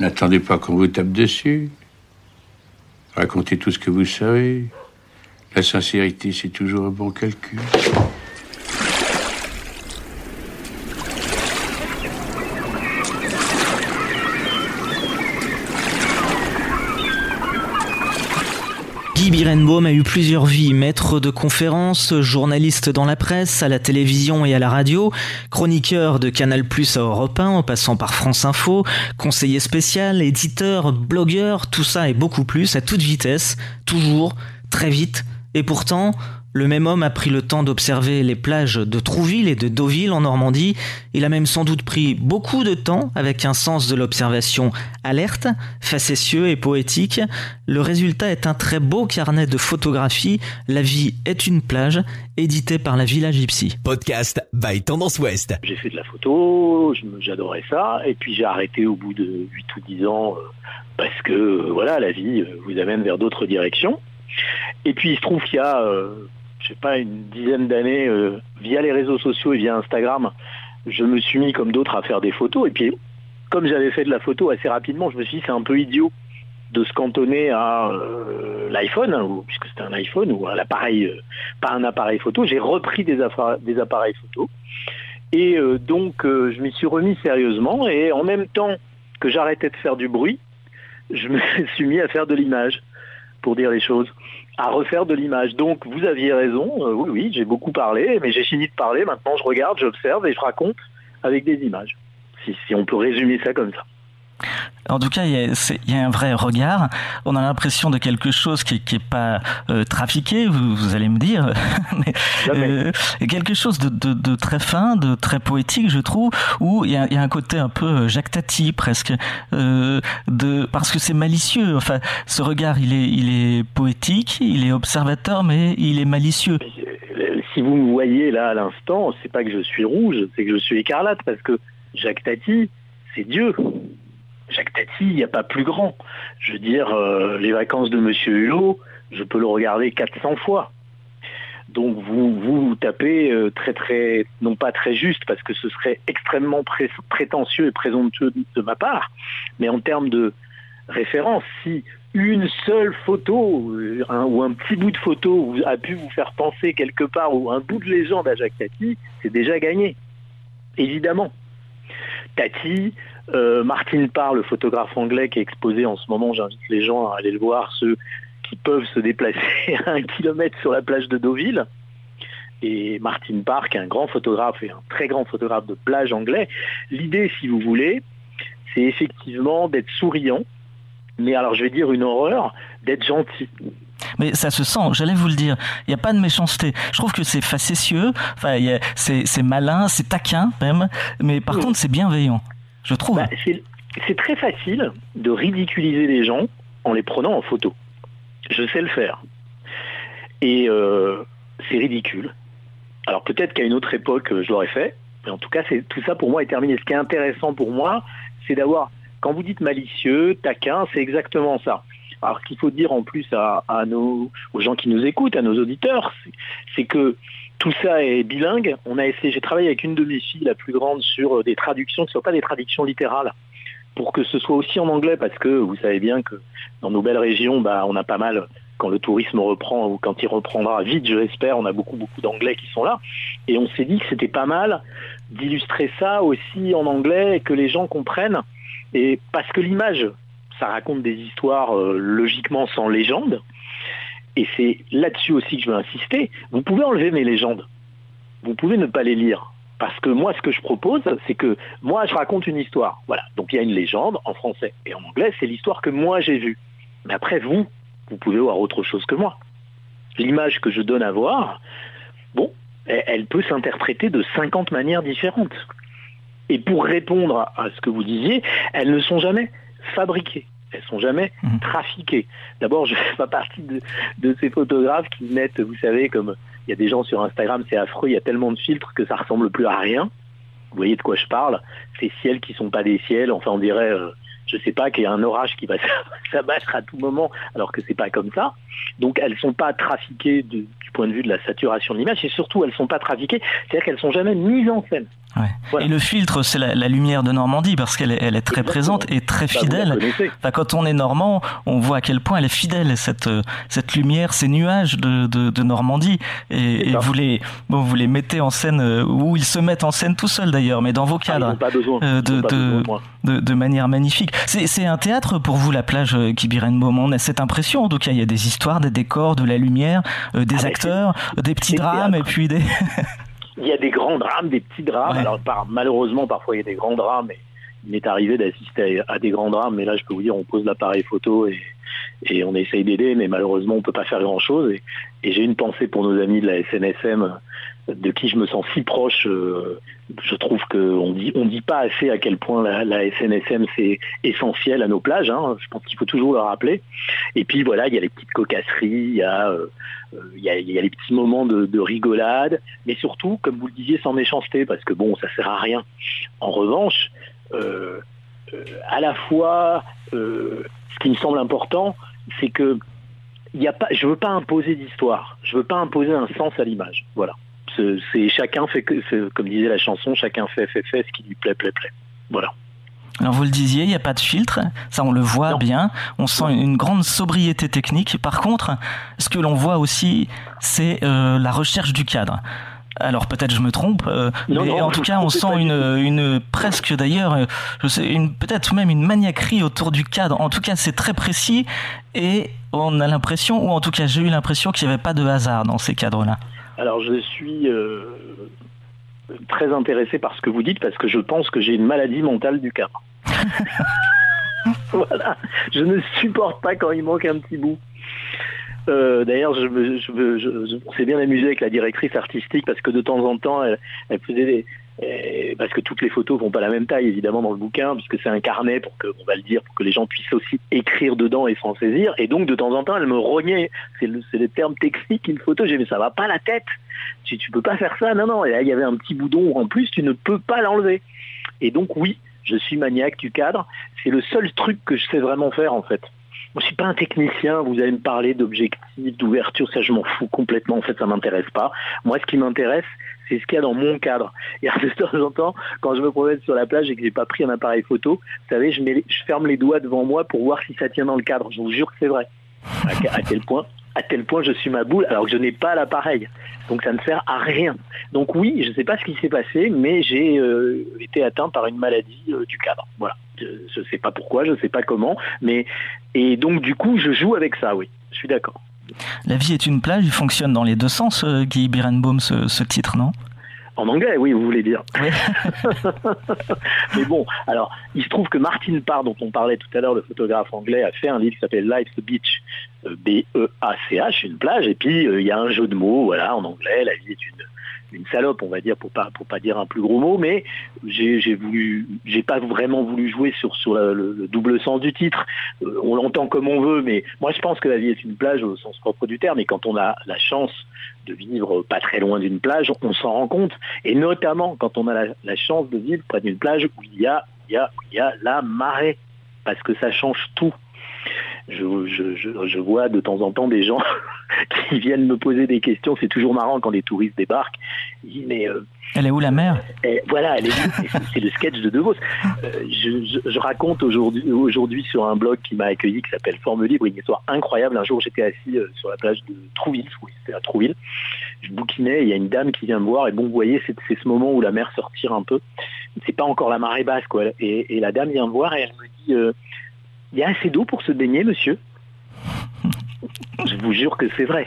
N'attendez pas qu'on vous tape dessus. Racontez tout ce que vous savez. La sincérité, c'est toujours un bon calcul. Birenbaum a eu plusieurs vies, maître de conférences, journaliste dans la presse, à la télévision et à la radio, chroniqueur de Canal Plus à Europe 1 en passant par France Info, conseiller spécial, éditeur, blogueur, tout ça et beaucoup plus à toute vitesse, toujours, très vite, et pourtant, le même homme a pris le temps d'observer les plages de Trouville et de Deauville en Normandie. Il a même sans doute pris beaucoup de temps avec un sens de l'observation alerte, facétieux et poétique. Le résultat est un très beau carnet de photographies. La vie est une plage, édité par la Villa Gypsy. Podcast by Tendance Ouest. J'ai fait de la photo, j'adorais ça, et puis j'ai arrêté au bout de 8 ou 10 ans euh, parce que euh, voilà, la vie euh, vous amène vers d'autres directions. Et puis il se trouve qu'il y a je sais pas, une dizaine d'années, euh, via les réseaux sociaux et via Instagram, je me suis mis comme d'autres à faire des photos. Et puis, comme j'avais fait de la photo assez rapidement, je me suis dit c'est un peu idiot de se cantonner à euh, l'iPhone, puisque c'était un iPhone, ou à l'appareil, euh, pas un appareil photo. J'ai repris des, des, appareils photo. Et donc, je m'y suis remis sérieusement. Et en même temps que j'arrêtais de faire du bruit, je me suis mis à faire de l'image, pour dire les choses à refaire de l'image. Donc vous aviez raison, euh, oui, oui, j'ai beaucoup parlé, mais j'ai fini de parler, maintenant je regarde, j'observe et je raconte avec des images, si on peut résumer ça comme ça. En tout cas, il y, a, un vrai regard. On a l'impression de quelque chose qui n'est pas euh, trafiqué, vous, allez me dire, mais euh, quelque chose de, très fin, de très poétique, je trouve, où il y a, un côté un peu euh, Jacques Tati presque, de parce que c'est malicieux. Enfin, ce regard, il est, il est poétique, il est observateur, mais il est malicieux. Si vous me voyez là à l'instant, c'est pas que je suis rouge, c'est que je suis écarlate parce que Jacques Tati, c'est Dieu. Jacques Tati, il n'y a pas plus grand. Je veux dire, euh, les vacances de Monsieur Hulot, je peux le regarder 400 fois. Donc vous vous tapez euh, très très, non pas très juste, parce que ce serait extrêmement prétentieux et présomptueux de ma part, mais en termes de référence, si une seule photo euh, ou un petit bout de photo a pu vous faire penser quelque part ou un bout de légende à Jacques Tati, c'est déjà gagné. Évidemment. Tati, euh, Martin Parr, le photographe anglais qui est exposé en ce moment, j'invite les gens à aller le voir, ceux qui peuvent se déplacer à un kilomètre sur la plage de Deauville. Et Martin Parr, qui est un grand photographe et un très grand photographe de plage anglais. L'idée, si vous voulez, c'est effectivement d'être souriant, mais alors je vais dire une horreur, d'être gentil. Mais ça se sent, j'allais vous le dire. Il n'y a pas de méchanceté. Je trouve que c'est facétieux, enfin, c'est malin, c'est taquin même, mais par contre c'est bienveillant je trouve. Bah, c'est très facile de ridiculiser les gens en les prenant en photo. Je sais le faire. Et euh, c'est ridicule. Alors peut-être qu'à une autre époque, je l'aurais fait, mais en tout cas, tout ça pour moi est terminé. Ce qui est intéressant pour moi, c'est d'avoir, quand vous dites malicieux, taquin, c'est exactement ça. Alors qu'il faut dire en plus à, nos, aux gens qui nous écoutent, à nos auditeurs, c'est que tout ça est bilingue. On a essayé, j'ai travaillé avec une de mes filles, la plus grande, sur euh, des traductions qui ne soient pas des traductions littérales, pour que ce soit aussi en anglais, parce que vous savez bien que dans nos belles régions, bah, on a pas mal, quand le tourisme reprend, ou quand il reprendra vite, je l'espère, on a beaucoup, beaucoup d'anglais qui sont là. Et on s'est dit que c'était pas mal d'illustrer ça aussi en anglais et que les gens comprennent. Et parce que l'image, ça raconte des histoires euh, logiquement sans légende et c'est là-dessus aussi que je veux insister, vous pouvez enlever mes légendes. Vous pouvez ne pas les lire. Parce que moi, ce que je propose, c'est que moi, je raconte une histoire. Voilà. Donc il y a une légende en français. Et en anglais, c'est l'histoire que moi j'ai vue. Mais après, vous, vous pouvez voir autre chose que moi. L'image que je donne à voir, bon, elle peut s'interpréter de 50 manières différentes. Et pour répondre à ce que vous disiez, elles ne sont jamais fabriquées elles sont jamais mhm. trafiquées. D'abord, je ne fais pas partie de, ces photographes qui mettent, vous savez, comme il y a des gens sur Instagram, c'est affreux, il y a tellement de filtres que ça ressemble plus à rien. Vous voyez de quoi je parle? Ces ciels qui sont pas des ciels, enfin on dirait, je euh, je sais pas, qu'il y a un orage qui va s'abattre à tout moment, alors que c'est pas comme ça. Donc elles sont pas trafiquées du point de vue de la saturation de l'image, et surtout elles sont pas trafiquées, c'est-à-dire qu'elles sont jamais mises en scène. Et le filtre, c'est la, lumière de Normandie parce qu'elle est, elle est très présente et très bah, fidèle. quand on est normand, on voit à quel point elle est fidèle cette cette lumière, ces nuages de, de, Normandie. Et, vous les bon, vous les mettez en scène euh, ou ils se mettent en scène tout seuls d'ailleurs, mais dans vos ah, cadres, euh, de, de, de, manière magnifique. C'est un théâtre pour vous la plage Kibirenbaum. On a cette impression. En tout cas, il y a des histoires, des décors, de la lumière, euh, des ah, acteurs, des petits drames et puis des il y a des grands drames, des petits drames. Alors malheureusement, parfois il y a des grands drames. Et il m'est arrivé d'assister à, des grands drames, mais là je peux vous dire, on pose l'appareil photo et, et on essaye d'aider, mais malheureusement on peut pas faire grand chose. Et, j'ai une pensée pour nos amis de la SNSM, de qui je me sens si proche. Euh, je trouve qu'on dit on dit pas assez à quel point la, SNSM c'est essentiel à nos plages. Hein. Je pense qu'il faut toujours le rappeler. Et puis voilà, il y a les petites cocasseries, il y a euh, a, les petits moments de, rigolade, mais surtout, comme vous le disiez, sans méchanceté, parce que bon, ça sert à rien. En revanche, euh, euh, à la fois, euh, ce qui me semble important, c'est que je veux pas imposer d'histoire, je veux pas imposer un sens à l'image. Voilà. C'est chacun fait, comme disait la chanson, chacun fait, fait, fait ce qui lui plaît, plaît, plaît. Voilà. Alors vous le disiez, il n'y a pas de filtre, ça on le voit bien, on sent une grande sobriété technique. Par contre, ce que l'on voit aussi, c'est la recherche du cadre. Alors peut-être je me trompe, euh, mais en tout cas on sent une, une presque d'ailleurs, euh, je sais, une peut-être même une maniaquerie autour du cadre. En tout cas c'est très précis et on a l'impression, ou en tout cas j'ai eu l'impression qu'il n'y avait pas de hasard dans ces cadres-là. Alors je suis euh, très intéressé par ce que vous dites parce que je pense que j'ai une maladie mentale du cadre. voilà, je ne supporte pas quand il manque un petit bout. Euh, d'ailleurs, je, je, je, s'est bien amusé avec la directrice artistique parce que de temps en temps, elle, faisait des, euh, parce que toutes les photos vont pas la même taille évidemment dans le bouquin puisque c'est un carnet pour que on va le dire pour que les gens puissent aussi écrire dedans et s'en saisir. Et donc de temps en temps elle me rognait. C'est le, les termes techniques une photo. J'ai dit ça va pas la tête. Tu, tu peux pas faire ça. Non non. Et là, il y avait un petit boudon en plus. Tu ne peux pas l'enlever. Et donc oui je suis maniaque du cadre. C'est le seul truc que je sais vraiment faire en fait moi, je suis pas un technicien. Vous allez me parler d'objectifs, d'ouverture, ça, je m'en fous complètement. En fait, ça m'intéresse pas. Moi, ce qui m'intéresse, c'est ce qu'il y a dans mon cadre. Et de temps en temps, quand je me promène sur la plage et que j'ai pas pris un appareil photo, vous savez, je, ferme les doigts devant moi pour voir si ça tient dans le cadre. Je vous jure que c'est vrai. À, quel point à tel point je suis ma boule alors que je n'ai pas l'appareil. Donc ça ne sert à rien. Donc oui, je ne sais pas ce qui s'est passé, mais j'ai euh, été atteint par une maladie euh, du cadre. Voilà. Je ne sais pas pourquoi, je ne sais pas comment, mais et donc du coup je joue avec ça, oui. Je suis d'accord. La vie est une plage, il fonctionne dans les deux sens, euh, Guy Birenbaum, ce titre, non? En anglais, oui, vous voulez dire. Mais bon, alors, il se trouve que Martin Parr, dont on parlait tout à l'heure, le photographe anglais, a fait un livre qui s'appelle Life's Beach, euh, B-E-A-C-H, une plage, et puis euh, il y a un jeu de mots, voilà, en anglais, la vie est une une salope, on va dire, pour pas pour pas dire un plus gros mot, mais j'ai voulu, j'ai pas vraiment voulu jouer sur sur le, double sens du titre. Euh, on l'entend comme on veut, mais moi je pense que la vie est une plage au sens propre du terme. Et quand on a la chance de vivre pas très loin d'une plage, on s'en rend compte. Et notamment quand on a la, chance de vivre près d'une plage où il y a il y a il y a la marée, parce que ça change tout je, je, je, vois de temps en temps des gens qui viennent me poser des questions. C'est toujours marrant quand les touristes débarquent. mais euh, elle est où la mer? Voilà, elle est C'est le sketch de De Vos. Euh, je, raconte aujourd'hui aujourd'hui sur un blog qui m'a accueilli qui s'appelle Forme Libre une histoire incroyable. Un jour, j'étais assis euh, sur la plage de Trouville, oui, c'était à Trouville. Je bouquinais, il y a une dame qui vient me voir et bon, vous voyez, c'est ce moment où la mer se retire un peu. C'est pas encore la marée basse, quoi. Et, et, la dame vient me voir et elle me dit il y a assez d'eau pour se baigner, monsieur Je vous jure que c'est vrai.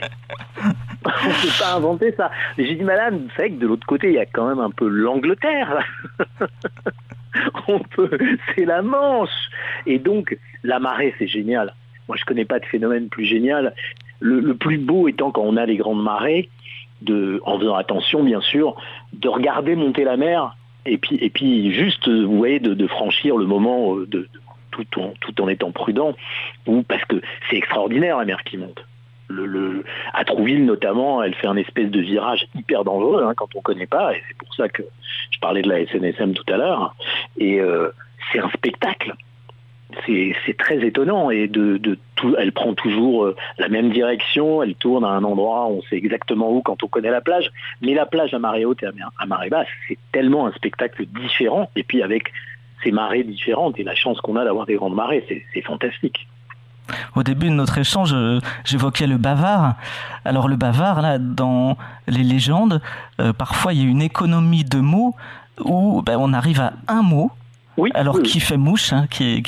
On ne peut pas inventer ça. Mais j'ai dit, madame, vous savez que de l'autre côté, il y a quand même un peu l'Angleterre. On peut, c'est la Manche. Et donc, la marée, c'est génial. Moi, je ne connais pas de phénomène plus génial. Le, plus beau étant quand on a les grandes marées, de, en faisant attention, bien sûr, de regarder monter la mer et puis, et puis juste, vous voyez, de, franchir le moment euh, de tout en, étant prudent, ou parce que c'est extraordinaire la mer qui monte. Le, à Trouville notamment, elle fait un espèce de virage hyper dangereux hein, quand on ne connaît pas, et c'est pour ça que je parlais de la SNSM tout à l'heure, et euh, c'est un spectacle. c'est très étonnant et de, tout, elle prend toujours euh, la même direction, elle tourne à un endroit, on sait exactement où quand on connaît la plage, mais la plage à marée haute et à marée basse, c'est tellement un spectacle différent, et puis avec ces marées différentes et la chance qu'on a d'avoir des grandes marées, c'est fantastique. Au début de notre échange, euh, j'évoquais le bavard. Alors le bavard, là, dans les légendes, euh, parfois il y a une économie de mots où ben, on arrive à un mot oui, Alors qui fait mouche, hein, qui,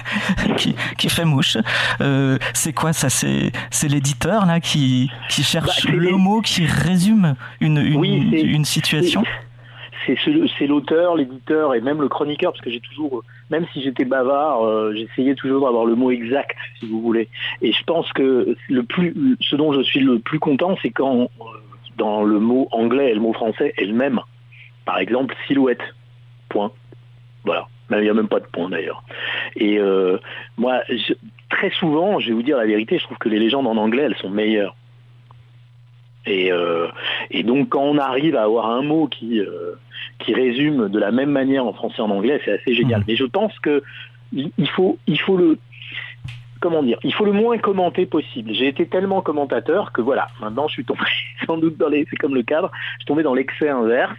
qui, qui, fait mouche. Euh, c'est quoi ça? C'est l'éditeur là qui, qui cherche bah, le mot qui résume une, une, une situation? C'est l'auteur, l'éditeur et même le chroniqueur, parce que j'ai toujours, même si j'étais bavard, euh, j'essayais toujours d'avoir le mot exact, si vous voulez. Et je pense que le plus, ce dont je suis le plus content, c'est quand euh, dans le mot anglais et le mot français est le même. Par exemple, silhouette. Point. Voilà. Il n'y a même pas de point d'ailleurs. Et euh, moi, très souvent, je vais vous dire la vérité, je trouve que les légendes en anglais, elles sont meilleures. Et, euh, donc quand on arrive à avoir un mot qui, euh, qui résume de la même manière en français et en anglais, c'est assez génial. Mmh. Mais je pense que il faut, il faut le comment dire, il faut le moins commenter possible. J'ai été tellement commentateur que voilà, maintenant je suis tombé sans doute dans les, c'est comme le cadre, je suis tombé dans l'excès inverse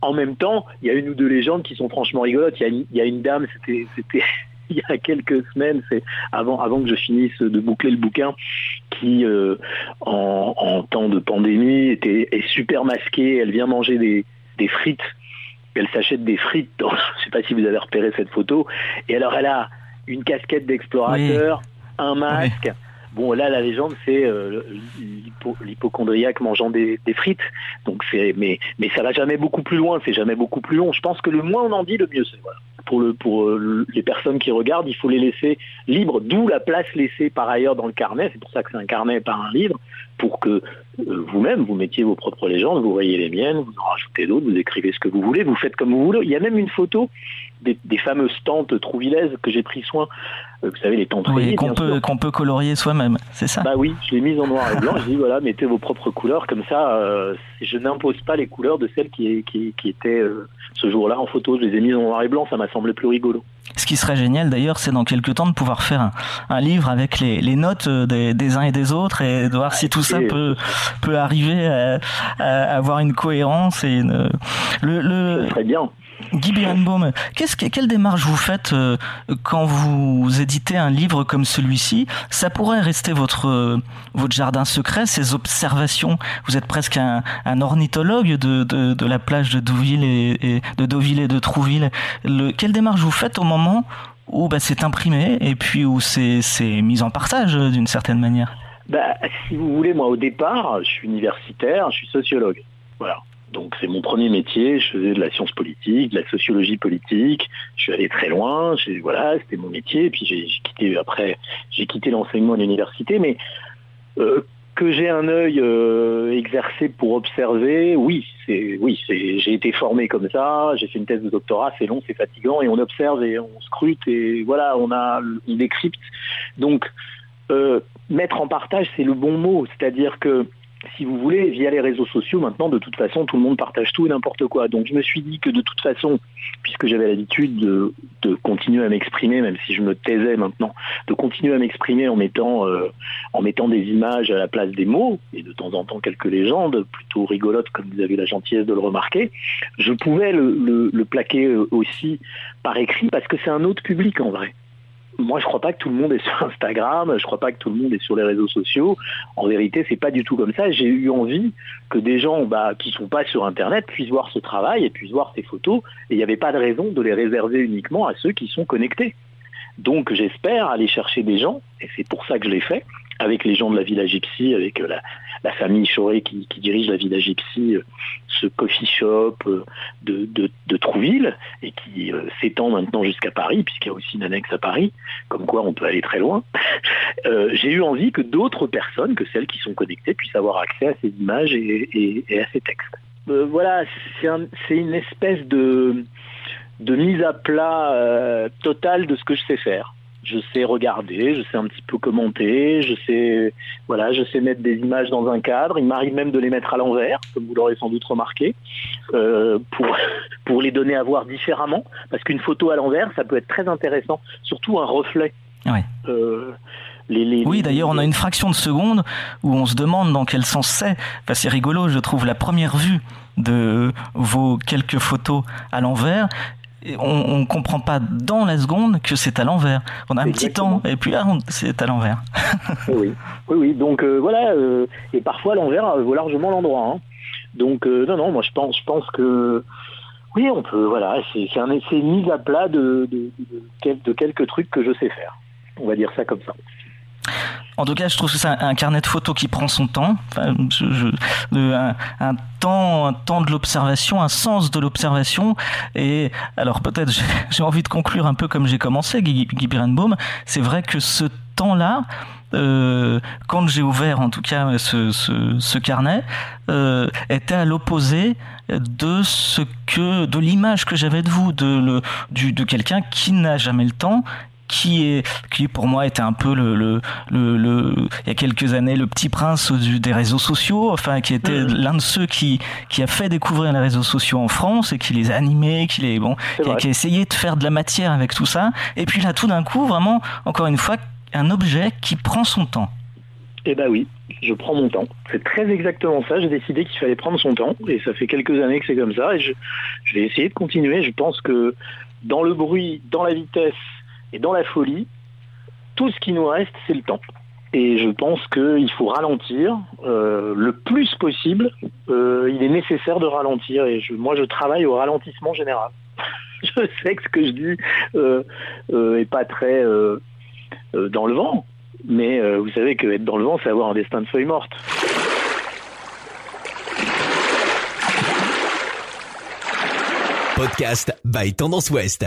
en même temps, il y a une ou deux légendes qui sont franchement rigolotes. Il y a une, dame, c'était, il y a quelques semaines, c'est avant, avant que je finisse de boucler le bouquin, qui euh, en, temps de pandémie était est super masquée. Elle vient manger des, frites. Elle s'achète des frites. je ne sais pas si vous avez repéré cette photo. Et alors elle a une casquette d'explorateur, un masque. Bon, là, la légende, c'est euh, l'hypochondriaque mangeant des, frites. Donc, mais, mais ça va jamais beaucoup plus loin. C'est jamais beaucoup plus long. Je pense que le moins on en dit, le mieux. Pour, euh, les personnes qui regardent, il faut les laisser libres. D'où la place laissée par ailleurs dans le carnet. C'est pour ça que c'est un carnet, pas un livre, pour que euh, vous-même vous mettiez vos propres légendes. Vous voyez les miennes, vous en rajoutez d'autres, vous écrivez ce que vous voulez, vous faites comme vous voulez. Il y a même une photo des, fameuses tentes trouvillaises que j'ai pris soin. Euh, vous savez, les tentes oui, qu'on peut, qu'on peut colorier soi-même, c'est ça Bah oui, je l'ai mise en noir et blanc. je dis voilà, mettez vos propres couleurs comme ça. Euh, je n'impose pas les couleurs de celles qui, qui, qui étaient euh, ce jour-là en photo. Je les ai mises en noir et blanc. Ça m'a semblé plus rigolo. Ce qui serait génial d'ailleurs, c'est dans quelques temps de pouvoir faire un, livre avec les, les notes des, uns et des autres et de voir si tout ça peut, peut arriver à, avoir une cohérence et une, le, le... Ça serait bien. Guy Birenbaum, qu'est-ce quelle démarche vous faites euh, quand vous éditez un livre comme celui-ci? Ça pourrait rester votre, euh, votre jardin secret, ces observations? Vous êtes presque un, ornithologue de, de, la plage de Deauville et, de et de Trouville. Le, quelle démarche vous faites au moment où bah, c'est imprimé et puis où c'est mis en partage euh, d'une certaine manière? Bah, Si vous voulez, moi au départ, je suis universitaire, je suis sociologue. Voilà. Donc c'est mon premier métier, je faisais de la science politique, de la sociologie politique, je suis allé très loin, c'était mon métier, puis j'ai quitté après, j'ai quitté l'enseignement à l'université, mais euh, que j'ai un œil euh, exercé pour observer, oui, oui, j'ai été formé comme ça, j'ai fait une thèse de doctorat, c'est long, c'est fatigant, et on observe et on scrute et voilà, on a on décrypte. Donc euh, mettre en partage, c'est le bon mot, c'est-à-dire que si vous voulez, via les réseaux sociaux, maintenant, de toute façon, tout le monde partage tout et n'importe quoi. Donc je me suis dit que de toute façon, puisque j'avais l'habitude de, continuer à m'exprimer, même si je me taisais maintenant, de continuer à m'exprimer en mettant, euh, en mettant des images à la place des mots, et de temps en temps quelques légendes, plutôt rigolotes comme vous avez la gentillesse de le remarquer, je pouvais le plaquer euh, aussi par écrit parce que c'est un autre public en vrai moi, je crois pas que tout le monde est sur Instagram, je crois pas que tout le monde est sur les réseaux sociaux. En vérité, c'est pas du tout comme ça. J'ai eu envie que des gens bah, qui sont pas sur Internet puissent voir ce travail et puissent voir ces photos. Et il n'y avait pas de raison de les réserver uniquement à ceux qui sont connectés. Donc, j'espère aller chercher des gens, et c'est pour ça que je l'ai fait, avec les gens de la Villa Gypsy, avec euh, la, famille Choré qui, dirige la Villa Gypsy, euh, ce coffee shop euh, de, Trouville, et qui s'étend maintenant jusqu'à Paris, puisqu'il y a aussi une annexe à Paris, comme quoi on peut aller très loin. J'ai eu envie que d'autres personnes, que celles qui sont connectées, puissent avoir accès à ces images et, à ces textes. voilà, c'est une espèce de, de mise à plat totale de ce que je sais faire je sais regarder, je sais un petit peu commenter, je sais, voilà, je sais mettre des images dans un cadre. Il m'arrive même de les mettre à l'envers, comme vous l'aurez sans doute remarqué, euh, pour, pour les donner à voir différemment. Parce qu'une photo à l'envers, ça peut être très intéressant, surtout un reflet. Euh, oui, d'ailleurs, on a une fraction de seconde où on se demande dans quel sens c'est. Enfin, c'est rigolo, je trouve, la première vue de vos quelques photos à l'envers on ne comprend pas dans la seconde que c'est à l'envers. On a un petit temps et puis là, c'est à l'envers. oui, oui, oui. Donc euh, voilà, euh, et parfois l'envers euh, vaut largement l'endroit. Hein. Donc non, non, moi je pense, je pense que oui, on peut. Voilà, c'est un essai mis à plat de, de quelques trucs que je sais faire. On va dire ça comme ça. En tout cas, je trouve que c'est un, carnet de photos qui prend son temps, un, temps, un temps de l'observation, un sens de l'observation. Et alors peut-être j'ai envie de conclure un peu comme j'ai commencé, Guy, Guy Birenbaum. C'est vrai que ce temps-là, euh, quand j'ai ouvert en tout cas ce, carnet, euh, était à l'opposé de ce que de l'image que j'avais de vous, de, quelqu'un qui n'a jamais le temps qui est qui pour moi était un peu le, le, le, il y a quelques années le petit prince des réseaux sociaux enfin qui était mm. l'un de ceux qui qui a fait découvrir les réseaux sociaux en France et qui les a animés qui les bon qui a, qui a, essayé de faire de la matière avec tout ça et puis là tout d'un coup vraiment encore une fois un objet qui prend son temps eh ben oui, je prends mon temps. C'est très exactement ça. J'ai décidé qu'il fallait prendre son temps et ça fait quelques années que c'est comme ça et je, je vais essayer de continuer. Je pense que dans le bruit, dans la vitesse, et dans la folie, tout ce qui nous reste, c'est le temps. Et je pense qu'il faut ralentir euh, le plus possible. Euh, il est nécessaire de ralentir. Et moi, je travaille au ralentissement général. je sais que ce que je dis euh, est pas très dans le vent. Mais vous savez que être dans le vent, c'est avoir un destin de feuille morte. Podcast by Tendance Ouest